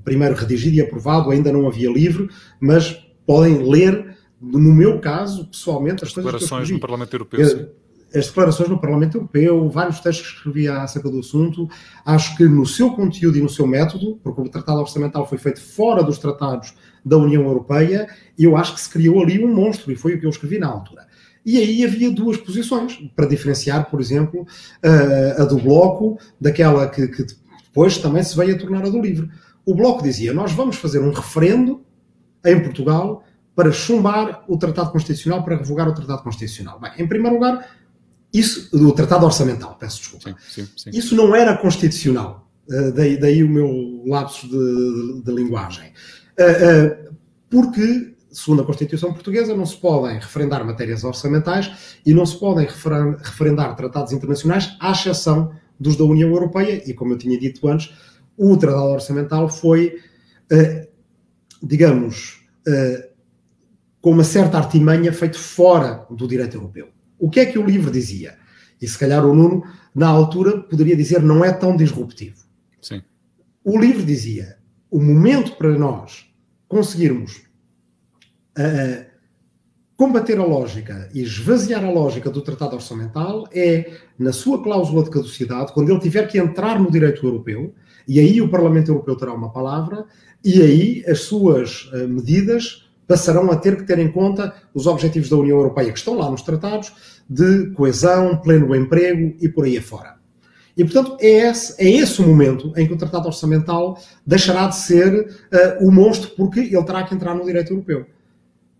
primeiro redigido e aprovado, ainda não havia livro, mas podem ler no meu caso, pessoalmente, as, declarações no Parlamento Europeu. Sim. As declarações no Parlamento Europeu, vários textos que escrevi acerca do assunto, acho que no seu conteúdo e no seu método, porque o Tratado Orçamental foi feito fora dos tratados da União Europeia, eu acho que se criou ali um monstro, e foi o que eu escrevi na altura. E aí havia duas posições, para diferenciar, por exemplo, a do Bloco daquela que, que depois também se veio a tornar a do Livre. O Bloco dizia: nós vamos fazer um referendo em Portugal para chumbar o Tratado Constitucional, para revogar o Tratado Constitucional. Bem, em primeiro lugar, isso, o Tratado Orçamental, peço desculpa. Sim, sim, sim. Isso não era constitucional. Uh, daí, daí, o meu lapso de, de, de linguagem. Uh, uh, porque, segundo a Constituição Portuguesa, não se podem referendar matérias orçamentais e não se podem referendar tratados internacionais, à exceção dos da União Europeia, e como eu tinha dito antes, o Tratado Orçamental foi, digamos, com uma certa artimanha feito fora do direito europeu. O que é que o livro dizia? E se calhar o Nuno, na altura, poderia dizer não é tão disruptivo. Sim. O livro dizia: o momento para nós conseguirmos uh, combater a lógica e esvaziar a lógica do Tratado Orçamental é na sua cláusula de caducidade, quando ele tiver que entrar no direito europeu, e aí o Parlamento Europeu terá uma palavra, e aí as suas uh, medidas passarão a ter que ter em conta os objetivos da União Europeia, que estão lá nos tratados, de coesão, pleno emprego e por aí afora. E, portanto, é esse, é esse o momento em que o Tratado Orçamental deixará de ser uh, o monstro, porque ele terá que entrar no direito europeu.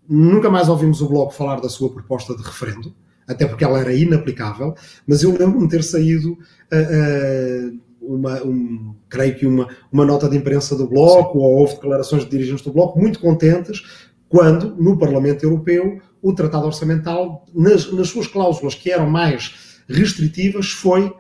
Nunca mais ouvimos o Bloco falar da sua proposta de referendo, até porque ela era inaplicável, mas eu lembro-me ter saído uh, uh, uma, um, creio que uma, uma nota de imprensa do Bloco, Sim. ou houve declarações de dirigentes do Bloco muito contentes quando, no Parlamento Europeu, o Tratado Orçamental, nas, nas suas cláusulas que eram mais restritivas, foi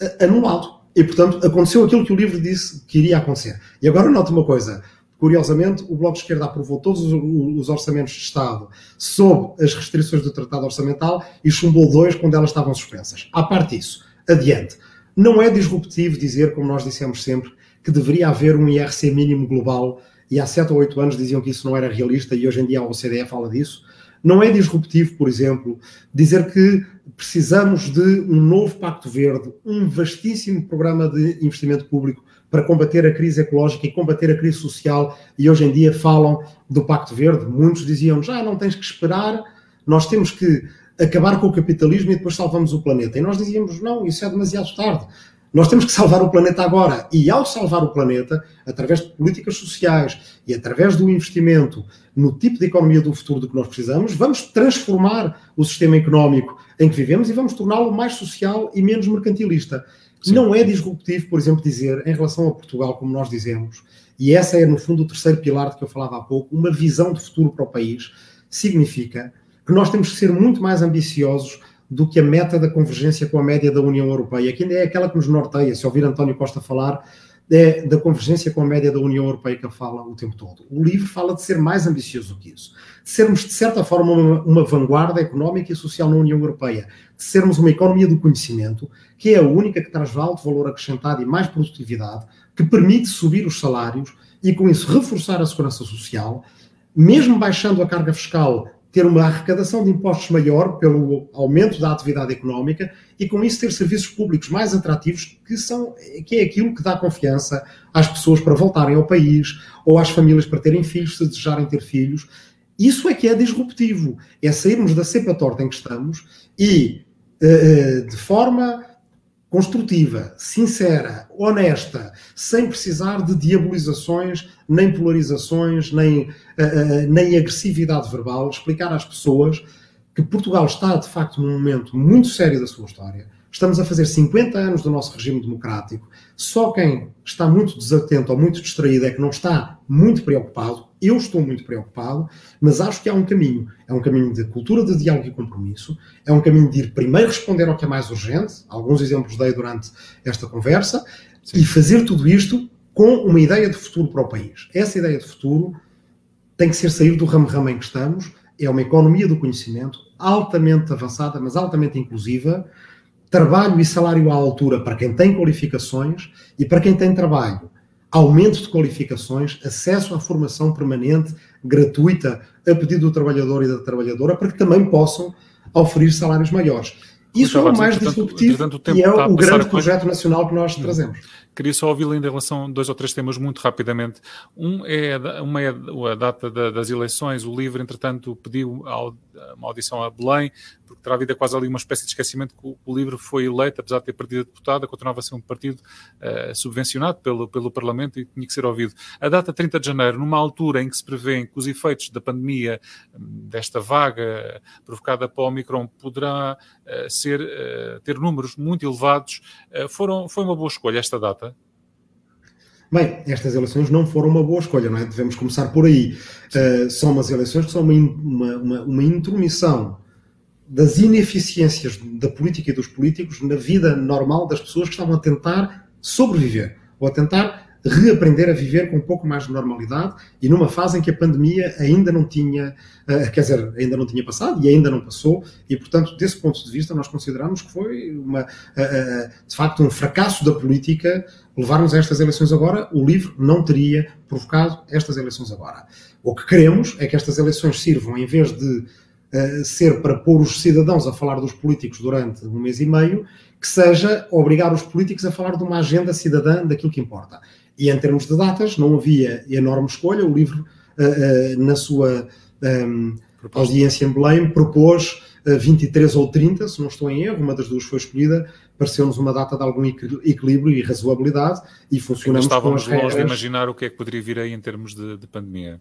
eh, anulado. E, portanto, aconteceu aquilo que o livro disse que iria acontecer. E agora note uma coisa. Curiosamente, o Bloco de Esquerda aprovou todos os orçamentos de Estado sob as restrições do Tratado Orçamental e chumbou dois quando elas estavam suspensas. À parte disso, adiante. Não é disruptivo dizer, como nós dissemos sempre, que deveria haver um IRC mínimo global e há 7 ou 8 anos diziam que isso não era realista e hoje em dia a OCDE fala disso. Não é disruptivo, por exemplo, dizer que precisamos de um novo Pacto Verde, um vastíssimo programa de investimento público para combater a crise ecológica e combater a crise social, e hoje em dia falam do Pacto Verde. Muitos diziam já não tens que esperar, nós temos que acabar com o capitalismo e depois salvamos o planeta. E nós dizíamos não, isso é demasiado tarde. Nós temos que salvar o planeta agora. E ao salvar o planeta, através de políticas sociais e através do investimento no tipo de economia do futuro do que nós precisamos, vamos transformar o sistema económico em que vivemos e vamos torná-lo mais social e menos mercantilista. Não é disruptivo, por exemplo, dizer, em relação a Portugal, como nós dizemos, e essa é, no fundo, o terceiro pilar de que eu falava há pouco, uma visão de futuro para o país, significa que nós temos que ser muito mais ambiciosos do que a meta da convergência com a média da União Europeia, que ainda é aquela que nos norteia. Se ouvir António Costa falar, é da convergência com a média da União Europeia que fala o tempo todo. O livro fala de ser mais ambicioso do que isso, de sermos, de certa forma, uma, uma vanguarda económica e social na União Europeia, de sermos uma economia do conhecimento, que é a única que traz alto valor acrescentado e mais produtividade, que permite subir os salários e, com isso, reforçar a segurança social, mesmo baixando a carga fiscal ter uma arrecadação de impostos maior pelo aumento da atividade económica e com isso ter serviços públicos mais atrativos que são que é aquilo que dá confiança às pessoas para voltarem ao país ou às famílias para terem filhos se desejarem ter filhos. Isso é que é disruptivo, é sairmos da cepa torta em que estamos e eh, eh, de forma construtiva, sincera, honesta, sem precisar de diabolizações, nem polarizações, nem, uh, nem agressividade verbal, explicar às pessoas que Portugal está, de facto, num momento muito sério da sua história. Estamos a fazer 50 anos do nosso regime democrático. Só quem está muito desatento ou muito distraído é que não está muito preocupado. Eu estou muito preocupado, mas acho que há um caminho. É um caminho de cultura de diálogo e compromisso. É um caminho de ir primeiro responder ao que é mais urgente. Alguns exemplos dei durante esta conversa. Sim. E fazer tudo isto com uma ideia de futuro para o país. Essa ideia de futuro tem que ser sair do ramo-ramo em que estamos. É uma economia do conhecimento altamente avançada, mas altamente inclusiva trabalho e salário à altura para quem tem qualificações e para quem tem trabalho. Aumento de qualificações, acesso à formação permanente, gratuita, a pedido do trabalhador e da trabalhadora, para que também possam oferir salários maiores. Isso é o mais disruptivo e é o grande projeto nacional que nós hum. trazemos. Queria só ouvi-lo em relação a dois ou três temas muito rapidamente. Um é, uma é a data das eleições. O LIVRE, entretanto, pediu uma audição a Belém, porque terá havido quase ali uma espécie de esquecimento que o, LIVRE foi eleito, apesar de ter perdido a deputada, continuava a ser um partido uh, subvencionado pelo, pelo Parlamento e tinha que ser ouvido. A data 30 de janeiro, numa altura em que se prevê que os efeitos da pandemia, hum, desta vaga provocada pela Omicron, poderá uh, ser, uh, ter números muito elevados, foram, foi uma boa escolha esta data? Bem, estas eleições não foram uma boa escolha, não é? Devemos começar por aí. Uh, são umas eleições que são uma, uma, uma, uma intromissão das ineficiências da política e dos políticos na vida normal das pessoas que estavam a tentar sobreviver ou a tentar reaprender a viver com um pouco mais de normalidade e numa fase em que a pandemia ainda não tinha, uh, quer dizer, ainda não tinha passado e ainda não passou, e portanto, desse ponto de vista, nós consideramos que foi uma, uh, de facto um fracasso da política levarmos a estas eleições agora. O livro não teria provocado estas eleições agora. O que queremos é que estas eleições sirvam, em vez de uh, ser para pôr os cidadãos a falar dos políticos durante um mês e meio, que seja obrigar os políticos a falar de uma agenda cidadã daquilo que importa. E em termos de datas, não havia enorme escolha. O livro, uh, uh, na sua um, audiência em Belém, propôs 23 ou 30, se não estou em erro, uma das duas foi escolhida. Pareceu-nos uma data de algum equilíbrio e razoabilidade e funcionamos com as regras. de imaginar o que é que poderia vir aí em termos de, de pandemia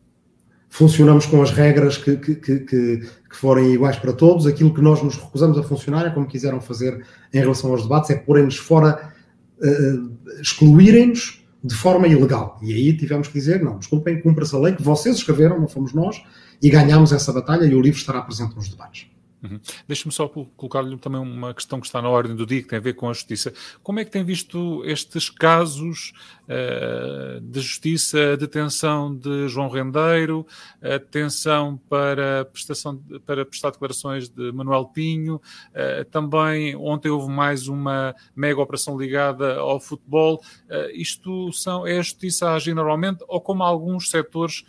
funcionamos com as regras que, que, que, que, forem iguais para todos. Aquilo que nós nos recusamos a funcionar é como quiseram fazer em relação aos debates, é porem-nos fora, uh, excluírem-nos de forma ilegal. E aí tivemos que dizer, não, desculpem, cumpra-se a lei que vocês escreveram, não fomos nós, e ganhámos essa batalha e o livro estará presente nos debates. Uhum. Deixe-me só colocar-lhe também uma questão que está na ordem do dia, que tem a ver com a justiça. Como é que tem visto estes casos uh, de justiça, a detenção de João Rendeiro, a detenção para, prestação, para prestar declarações de Manuel Pinho, uh, também ontem houve mais uma mega operação ligada ao futebol. Uh, isto são, é a justiça a agir normalmente ou como alguns setores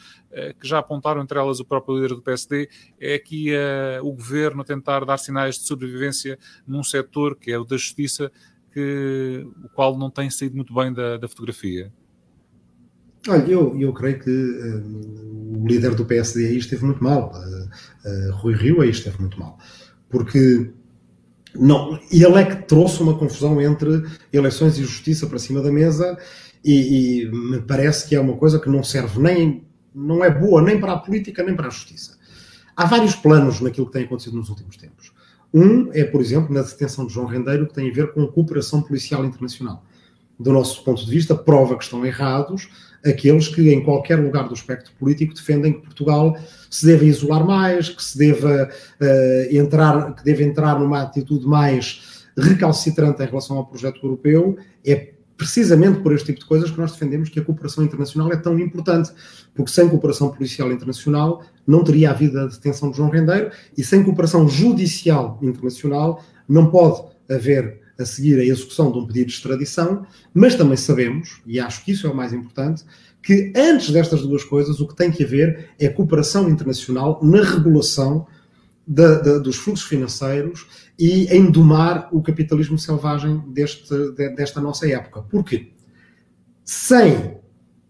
que já apontaram, entre elas o próprio líder do PSD, é aqui uh, o governo tentar dar sinais de sobrevivência num setor que é o da justiça, que, o qual não tem saído muito bem da, da fotografia. Olha, eu, eu creio que uh, o líder do PSD aí esteve muito mal. Uh, Rui Rio aí esteve muito mal. Porque não, ele é que trouxe uma confusão entre eleições e justiça para cima da mesa e, e, me parece que é uma coisa que não serve nem, não é boa nem para a política nem para a justiça. Há vários planos naquilo que tem acontecido nos últimos tempos. Um é, por exemplo, na detenção de João Rendeiro, que tem a ver com a cooperação policial internacional. Do nosso ponto de vista, prova que estão errados aqueles que, em qualquer lugar do espectro político, defendem que Portugal se deve isolar mais, que se deva uh, entrar, que deve entrar numa atitude mais recalcitrante em relação ao projeto europeu. É precisamente por este tipo de coisas que nós defendemos que a cooperação internacional é tão importante, porque sem cooperação policial internacional não teria havido a detenção de João Rendeiro e sem cooperação judicial internacional não pode haver a seguir a execução de um pedido de extradição, mas também sabemos, e acho que isso é o mais importante, que antes destas duas coisas o que tem que haver é cooperação internacional na regulação da, da, dos fluxos financeiros e em domar o capitalismo selvagem deste, de, desta nossa época. Porquê? Sem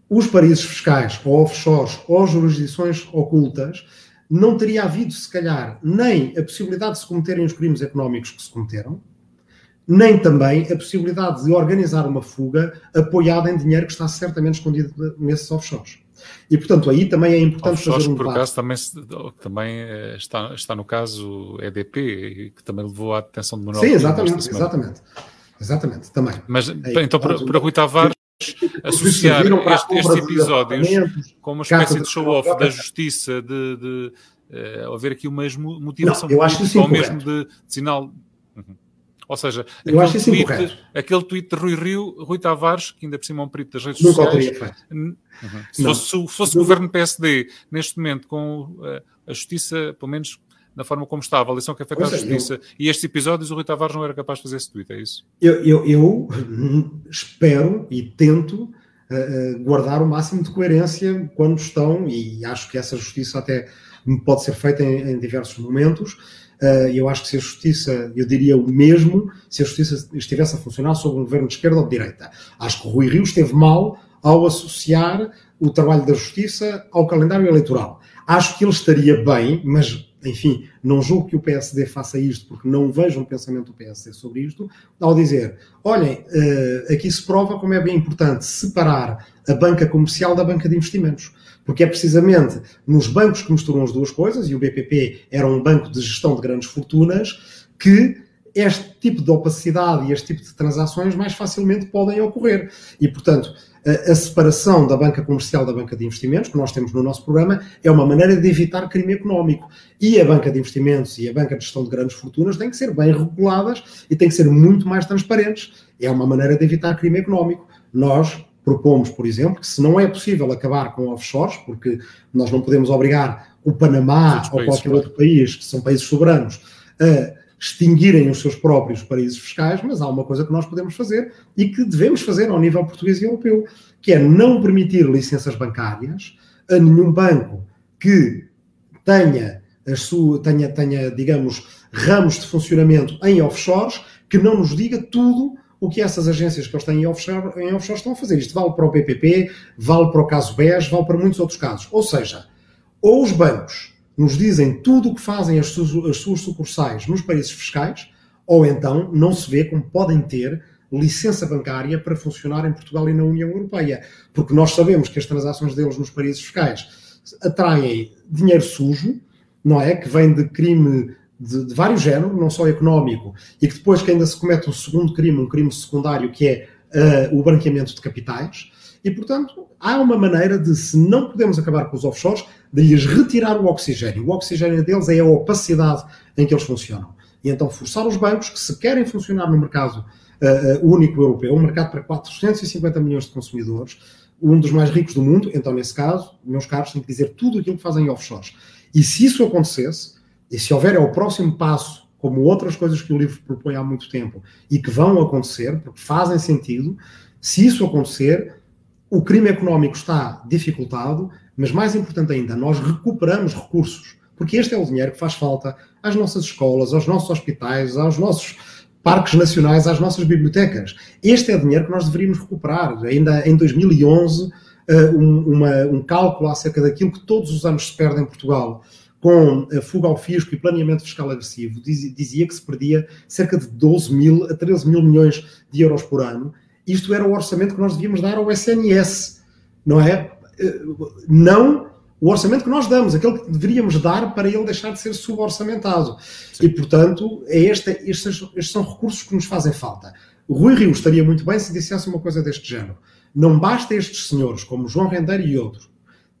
os paraísos fiscais, ou offshores, ou jurisdições ocultas, não teria havido, se calhar, nem a possibilidade de se cometerem os crimes económicos que se cometeram, nem também a possibilidade de organizar uma fuga apoiada em dinheiro que está certamente escondido nesses offshores. E, portanto, aí também é importante offshores, fazer um por acaso, também, também eh, está, está no caso EDP, que também levou à detenção de Manuel Sim, exatamente, exatamente. Exatamente, também. Mas, aí, então, para, para Rui Tavares, associar este, estes episódios com uma espécie de show-off da justiça, de, de uh, haver aqui uma motivação não, eu acho política, ou mesmo de, de sinal... Ou seja, eu aquele, tweet, aquele tweet de Rui Rio, Rui Tavares, que ainda por cima é um perito das redes Nunca sociais. Uhum. Se não. fosse, se fosse o governo PSD, neste momento, com a, eh, a justiça, pelo menos na forma como está, a avaliação que feita à é, justiça, eu... e estes episódios, o Rui Tavares não era capaz de fazer esse tweet, é isso? Eu, eu, eu espero e tento uh, guardar o máximo de coerência quando estão, e acho que essa justiça até pode ser feita em, em diversos momentos, Uh, eu acho que se a justiça, eu diria o mesmo, se a justiça estivesse a funcionar sob um governo de esquerda ou de direita. Acho que o Rui Rio esteve mal ao associar o trabalho da justiça ao calendário eleitoral. Acho que ele estaria bem, mas, enfim, não julgo que o PSD faça isto, porque não vejo um pensamento do PSD sobre isto, ao dizer: olhem, uh, aqui se prova como é bem importante separar a banca comercial da banca de investimentos porque é precisamente nos bancos que misturam as duas coisas, e o BPP era um banco de gestão de grandes fortunas, que este tipo de opacidade e este tipo de transações mais facilmente podem ocorrer. E, portanto, a, a, separação da banca comercial da banca de investimentos, que nós temos no nosso programa, é uma maneira de evitar crime económico. E a banca de investimentos e a banca de gestão de grandes fortunas têm que ser bem reguladas e têm que ser muito mais transparentes. É uma maneira de evitar crime económico. Nós, propomos, por exemplo, que se não é possível acabar com offshores, porque nós não podemos obrigar o Panamá ou qualquer outro país, que são países soberanos, a extinguirem os seus próprios paraísos fiscais, mas há uma coisa que nós podemos fazer e que devemos fazer ao nível português e europeu, que é não permitir licenças bancárias a nenhum banco que tenha, as sua, tenha, tenha digamos, ramos de funcionamento em offshores, que não nos diga tudo o que essas agências que eles têm em offshore, em offshore estão a fazer. Isto vale para o PPP, vale para o caso BES, vale para muitos outros casos. Ou seja, ou os bancos nos dizem tudo o que fazem as suas, as suas sucursais nos países fiscais, ou então não se vê como podem ter licença bancária para funcionar em Portugal e na União Europeia. Porque nós sabemos que as transações deles nos países fiscais atraem dinheiro sujo, não é? Que vem de crime de, de vários géneros, não só económico, e que depois que ainda se comete um segundo crime, um crime secundário, que é uh, o branqueamento de capitais, e portanto há uma maneira de, se não podemos acabar com os offshores, de lhes retirar o oxigênio. O oxigênio deles é a opacidade em que eles funcionam. E então forçar os bancos que se querem funcionar no mercado uh, único europeu, um mercado para 450 milhões de consumidores, um dos mais ricos do mundo, então nesse caso, meus caros, têm que dizer tudo aquilo que fazem offshores. E se isso acontecesse, e se houver é o próximo passo, como outras coisas que o livro propõe há muito tempo e que vão acontecer, porque fazem sentido, se isso acontecer, o crime económico está dificultado, mas mais importante ainda, nós recuperamos recursos, porque este é o dinheiro que faz falta às nossas escolas, aos nossos hospitais, aos nossos parques nacionais, às nossas bibliotecas. Este é o dinheiro que nós deveríamos recuperar. Ainda em 2011, eh, um, uma, um cálculo acerca daquilo que todos os anos se perde em Portugal com fuga ao fisco e planeamento fiscal agressivo, dizia que se perdia cerca de 12 mil a 13 mil milhões de euros por ano. Isto era o orçamento que nós devíamos dar ao SNS, não é? Eh, não o orçamento que nós damos, aquele que deveríamos dar para ele deixar de ser suborçamentado. Sim. E, portanto, é este, estes, estes, são recursos que nos fazem falta. O Rui Rio estaria muito bem se dissesse uma coisa deste género. Não basta estes senhores, como João Rendeiro e outros,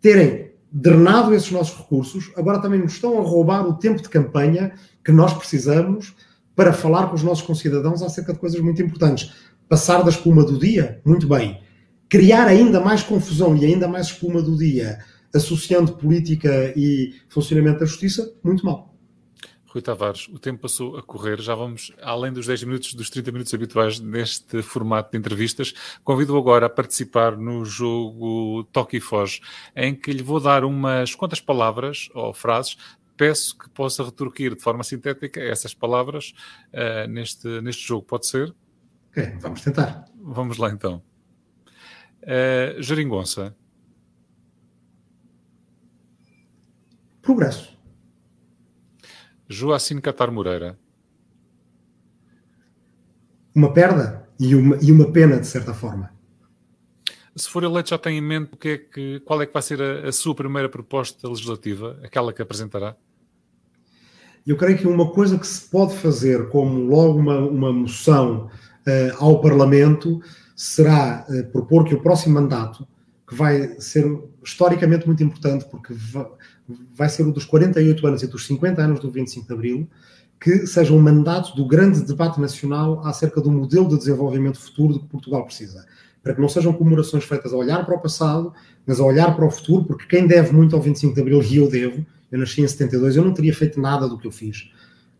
terem drenado esses nossos recursos, agora também nos estão a roubar o tempo de campanha que nós precisamos para falar com os nossos concidadãos acerca de coisas muito importantes. Passar da espuma do dia, muito bem. Criar ainda mais confusão e ainda mais espuma do dia, associando política e funcionamento da justiça, muito mal. Rui Tavares, o tempo passou a correr, já vamos além dos 10 minutos, dos 30 minutos habituais neste formato de entrevistas. Convido agora a participar no jogo Toque e Foge, em que lhe vou dar umas quantas palavras ou frases. Peço que possa retorquir de forma sintética essas palavras uh, neste, neste jogo. Pode ser? Ok, vamos tentar. Vamos lá então. Uh, Jeringonça. Progresso. Joacine Catar Moreira. Uma perda e uma, e uma pena, de certa forma. Se for eleito, já tem em mente o que é que, qual é que vai ser a, a sua primeira proposta legislativa, aquela que apresentará? Eu creio que uma coisa que se pode fazer como logo uma, uma moção uh, ao Parlamento será uh, propor que o próximo mandato, que vai ser historicamente muito importante, porque vai ser o dos 48 anos e dos 50 anos do 25 de Abril, que seja um mandato do grande debate nacional acerca do modelo de desenvolvimento futuro de que Portugal precisa. Para que não sejam comemorações feitas a olhar para o passado, mas a olhar para o futuro, porque quem deve muito ao 25 de Abril, e eu devo, eu nasci em 72, eu não teria feito nada do que eu fiz.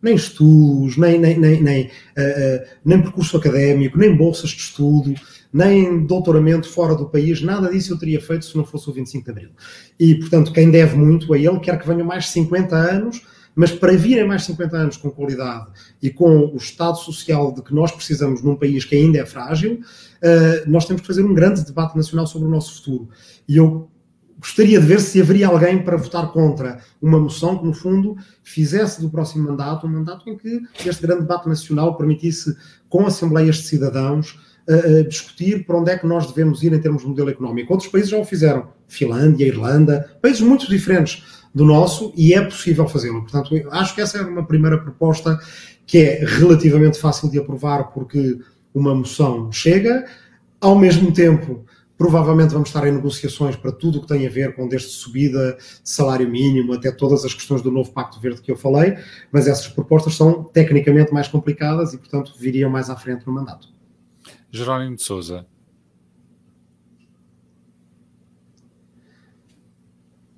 Nem estudos, nem, nem, nem, nem, uh, uh, nem percurso académico, nem bolsas de estudo, nem doutoramento fora do país, nada disso eu teria feito se não fosse o 25 de Abril. E, portanto, quem deve muito a ele quer que venham mais 50 anos, mas para virem mais 50 anos com qualidade e com o estado social de que nós precisamos num país que ainda é frágil, eh, nós temos que fazer um grande debate nacional sobre o nosso futuro. E eu gostaria de ver se haveria alguém para votar contra uma moção que, no fundo, fizesse do próximo mandato um mandato em que este grande debate nacional permitisse, com assembleias de cidadãos, discutir para onde é que nós devemos ir em termos de modelo económico. Outros países já o fizeram, Finlândia, Irlanda, países muito diferentes do nosso e é possível fazê-lo. Portanto, acho que essa é uma primeira proposta que é relativamente fácil de aprovar porque uma moção chega, ao mesmo tempo provavelmente vamos estar em negociações para tudo o que tem a ver com desde subida de salário mínimo até todas as questões do novo Pacto Verde que eu falei, mas essas propostas são tecnicamente mais complicadas e, portanto, viriam mais à frente no mandato. Jerónimo de Souza.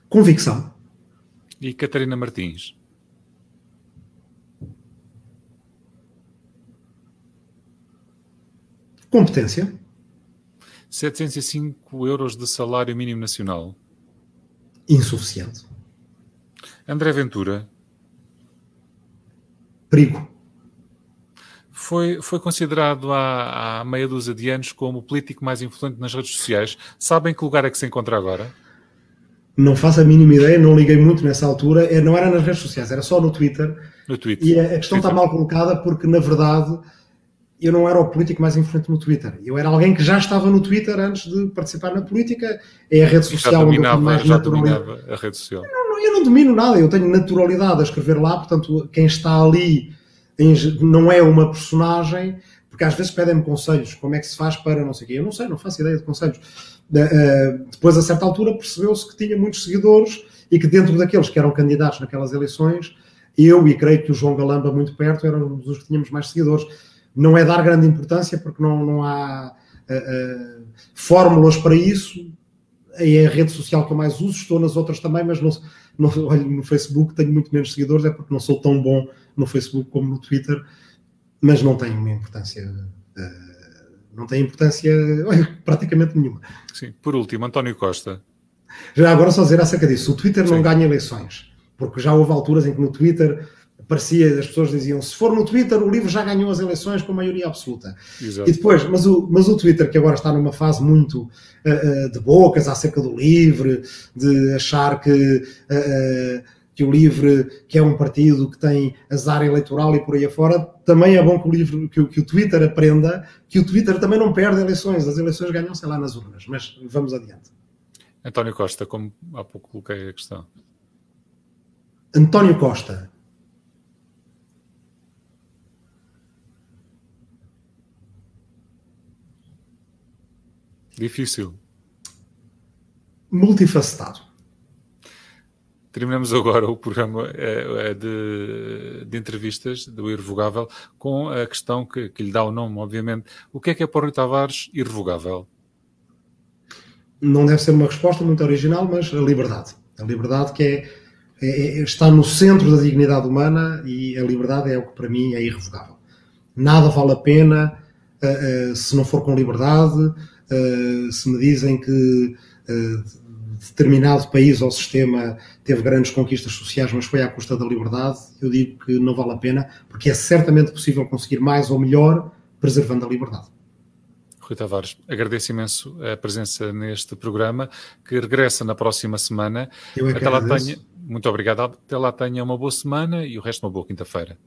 Convicção. E Catarina Martins. Competência. 705 euros de salário mínimo nacional. Insuficiente. André Ventura. Perigo foi, foi considerado há, há meia dúzia de anos como o político mais influente nas redes sociais. Sabem que lugar é que se encontra agora? Não faço a mínima ideia, não liguei muito nessa altura. É, não era nas redes sociais, era só no Twitter. No Twitter. E a questão Twitter. está mal colocada porque, na verdade, eu não era o político mais influente no Twitter. Eu era alguém que já estava no Twitter antes de participar na política. É a rede social onde eu mais já naturalidade. a rede social. Eu não, eu não domino nada, eu tenho naturalidade a escrever lá, portanto, quem está ali não é uma personagem, porque às vezes pedem-me conselhos, como é que se faz para não sei o quê. Eu não sei, não faço ideia de conselhos. Uh, depois, a certa altura, percebeu-se que tinha muitos seguidores e que dentro daqueles que eram candidatos naquelas eleições, eu e creio que o João Galamba muito perto eram os que tínhamos mais seguidores. Não é dar grande importância porque não, não há uh, uh, fórmulas para isso. É a rede social que eu mais uso, estou nas outras também, mas não, não, olho no Facebook tenho muito menos seguidores, é porque não sou tão bom no Facebook como no Twitter, mas não tem uma importância. Uh, não tem importância praticamente nenhuma. Sim. Por último, António Costa. Já agora só dizer acerca disso. O Twitter Sim. não ganha eleições, porque já houve alturas em que no Twitter parecia, as pessoas diziam, se for no Twitter, o livro já ganhou as eleições com maioria absoluta. Exato. E depois, mas o, mas o Twitter, que agora está numa fase muito uh, uh, de bocas acerca do livre, de achar que uh, que o LIVRE, que é um partido que tem azar eleitoral e por aí afora, também é bom que o, LIVRE, que, que o Twitter aprenda que o Twitter também não perde eleições, as eleições ganham, sei lá, nas urnas, mas vamos adiante. António Costa, como há pouco coloquei a questão. António Costa. Difícil. Multifacetado. Terminamos agora o programa é, é de, de, entrevistas do Irrevogável com a questão que, que, lhe dá o nome, obviamente. O que é que é para o Rui Tavares irrevogável? Não deve ser uma resposta muito original, mas a liberdade. A liberdade que é, é, é está no centro da dignidade humana e a liberdade é o que para mim é irrevogável. Nada vale a pena uh, se não for com liberdade. Se me dizem que determinado país ou sistema teve grandes conquistas sociais, mas foi à custa da liberdade, eu digo que não vale a pena, porque é certamente possível conseguir mais ou melhor preservando a liberdade. Rui Tavares, agradeço imenso a presença neste programa, que regressa na próxima semana. Eu é Até lá tenha, muito obrigado. Até lá tenha uma boa semana e o resto uma boa quinta-feira.